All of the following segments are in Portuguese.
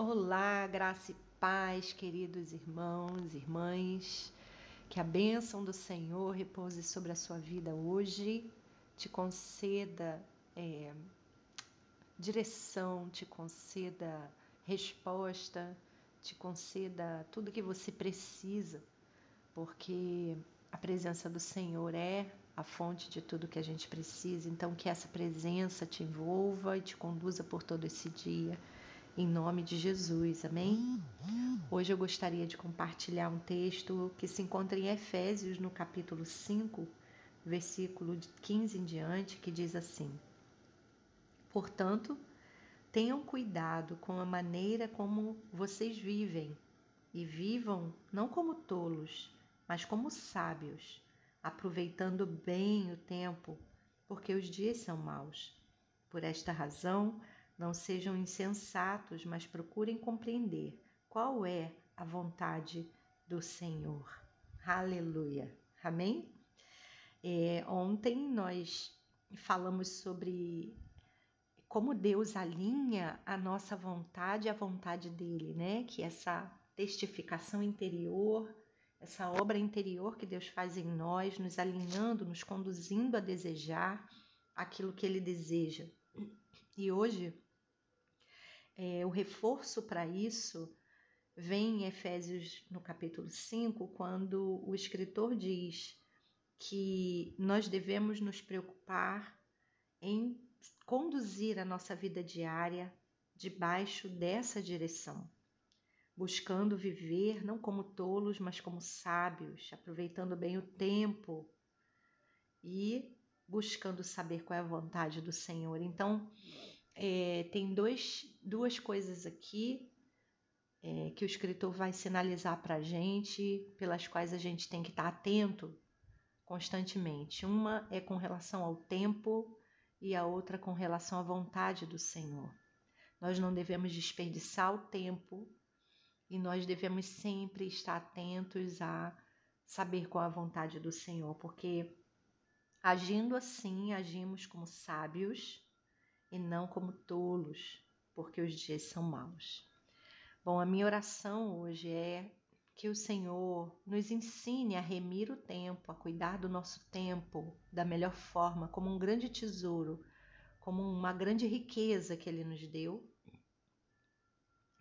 Olá, graça e paz, queridos irmãos, irmãs. Que a bênção do Senhor repouse sobre a sua vida hoje, te conceda é, direção, te conceda resposta, te conceda tudo que você precisa, porque a presença do Senhor é a fonte de tudo que a gente precisa. Então, que essa presença te envolva e te conduza por todo esse dia em nome de Jesus, amém? Hoje eu gostaria de compartilhar um texto que se encontra em Efésios, no capítulo 5, versículo 15 em diante, que diz assim: Portanto, tenham cuidado com a maneira como vocês vivem, e vivam não como tolos, mas como sábios, aproveitando bem o tempo, porque os dias são maus. Por esta razão, não sejam insensatos, mas procurem compreender qual é a vontade do Senhor. Aleluia. Amém? É, ontem nós falamos sobre como Deus alinha a nossa vontade à vontade dele, né? Que essa testificação interior, essa obra interior que Deus faz em nós, nos alinhando, nos conduzindo a desejar aquilo que ele deseja. E hoje é, o reforço para isso vem em Efésios no capítulo 5, quando o escritor diz que nós devemos nos preocupar em conduzir a nossa vida diária debaixo dessa direção, buscando viver não como tolos, mas como sábios, aproveitando bem o tempo e buscando saber qual é a vontade do Senhor. Então, é, tem dois, duas coisas aqui é, que o escritor vai sinalizar para a gente, pelas quais a gente tem que estar tá atento constantemente. Uma é com relação ao tempo e a outra com relação à vontade do Senhor. Nós não devemos desperdiçar o tempo e nós devemos sempre estar atentos a saber qual a vontade do Senhor, porque agindo assim, agimos como sábios e não como tolos, porque os dias são maus. Bom, a minha oração hoje é que o Senhor nos ensine a remir o tempo, a cuidar do nosso tempo da melhor forma, como um grande tesouro, como uma grande riqueza que Ele nos deu,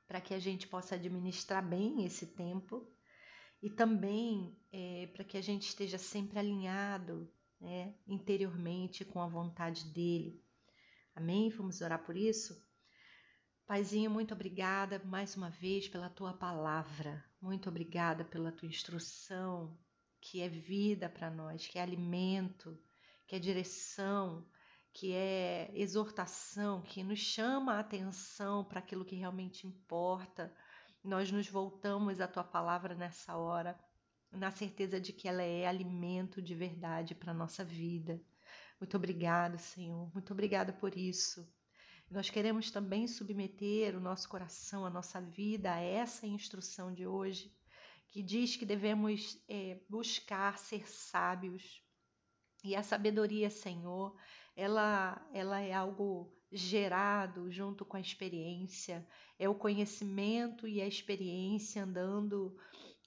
para que a gente possa administrar bem esse tempo e também é, para que a gente esteja sempre alinhado né, interiormente com a vontade dele. Amém? Vamos orar por isso? Paizinho, muito obrigada mais uma vez pela tua palavra. Muito obrigada pela tua instrução, que é vida para nós, que é alimento, que é direção, que é exortação, que nos chama a atenção para aquilo que realmente importa. Nós nos voltamos à tua palavra nessa hora, na certeza de que ela é alimento de verdade para a nossa vida. Muito obrigada, Senhor. Muito obrigada por isso. Nós queremos também submeter o nosso coração, a nossa vida a essa instrução de hoje, que diz que devemos é, buscar ser sábios. E a sabedoria, Senhor, ela, ela é algo gerado junto com a experiência, é o conhecimento e a experiência andando,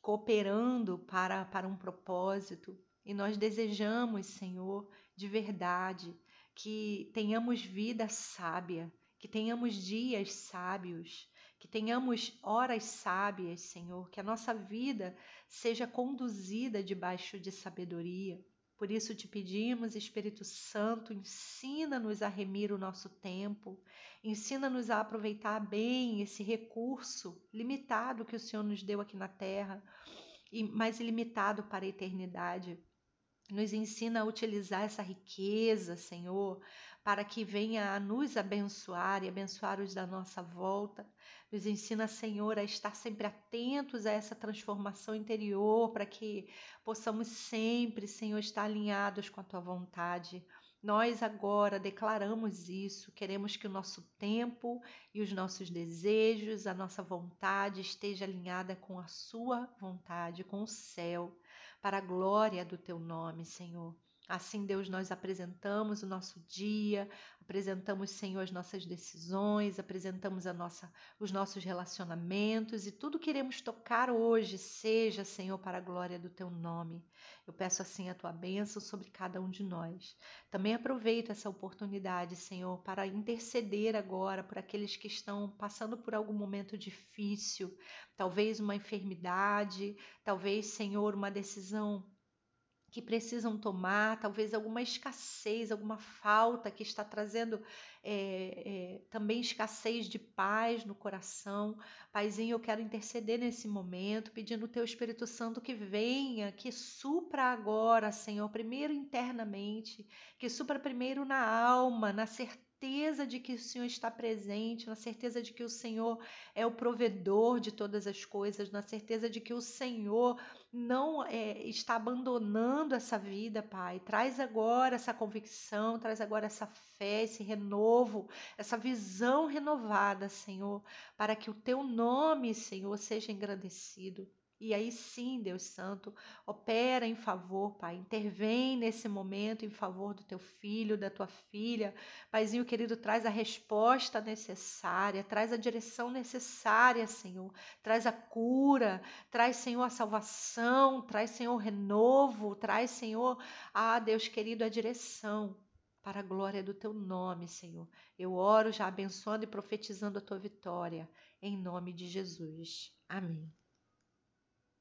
cooperando para, para um propósito. E nós desejamos, Senhor, de verdade, que tenhamos vida sábia, que tenhamos dias sábios, que tenhamos horas sábias, Senhor, que a nossa vida seja conduzida debaixo de sabedoria. Por isso te pedimos, Espírito Santo, ensina-nos a remir o nosso tempo, ensina-nos a aproveitar bem esse recurso limitado que o Senhor nos deu aqui na terra, e mais ilimitado para a eternidade. Nos ensina a utilizar essa riqueza, Senhor, para que venha a nos abençoar e abençoar os da nossa volta. Nos ensina, Senhor, a estar sempre atentos a essa transformação interior, para que possamos sempre, Senhor, estar alinhados com a tua vontade. Nós agora declaramos isso, queremos que o nosso tempo e os nossos desejos, a nossa vontade esteja alinhada com a sua vontade, com o céu para a glória do teu nome, Senhor. Assim, Deus, nós apresentamos o nosso dia, apresentamos, Senhor, as nossas decisões, apresentamos a nossa, os nossos relacionamentos e tudo queremos tocar hoje, seja, Senhor, para a glória do teu nome. Eu peço assim a tua bênção sobre cada um de nós. Também aproveito essa oportunidade, Senhor, para interceder agora por aqueles que estão passando por algum momento difícil, talvez uma enfermidade, talvez, Senhor, uma decisão que precisam tomar, talvez alguma escassez, alguma falta que está trazendo é, é, também escassez de paz no coração. Paizinho, eu quero interceder nesse momento, pedindo o Teu Espírito Santo que venha, que supra agora, Senhor, primeiro internamente, que supra primeiro na alma, na certeza certeza de que o Senhor está presente, na certeza de que o Senhor é o provedor de todas as coisas, na certeza de que o Senhor não é, está abandonando essa vida, Pai. Traz agora essa convicção, traz agora essa fé, esse renovo, essa visão renovada, Senhor, para que o teu nome, Senhor, seja engrandecido. E aí sim, Deus Santo, opera em favor, Pai. Intervém nesse momento em favor do teu filho, da tua filha. Paizinho querido, traz a resposta necessária, traz a direção necessária, Senhor. Traz a cura, traz, Senhor, a salvação, traz, Senhor, o renovo, traz, Senhor, ah, Deus querido, a direção para a glória do teu nome, Senhor. Eu oro já abençoando e profetizando a tua vitória, em nome de Jesus. Amém.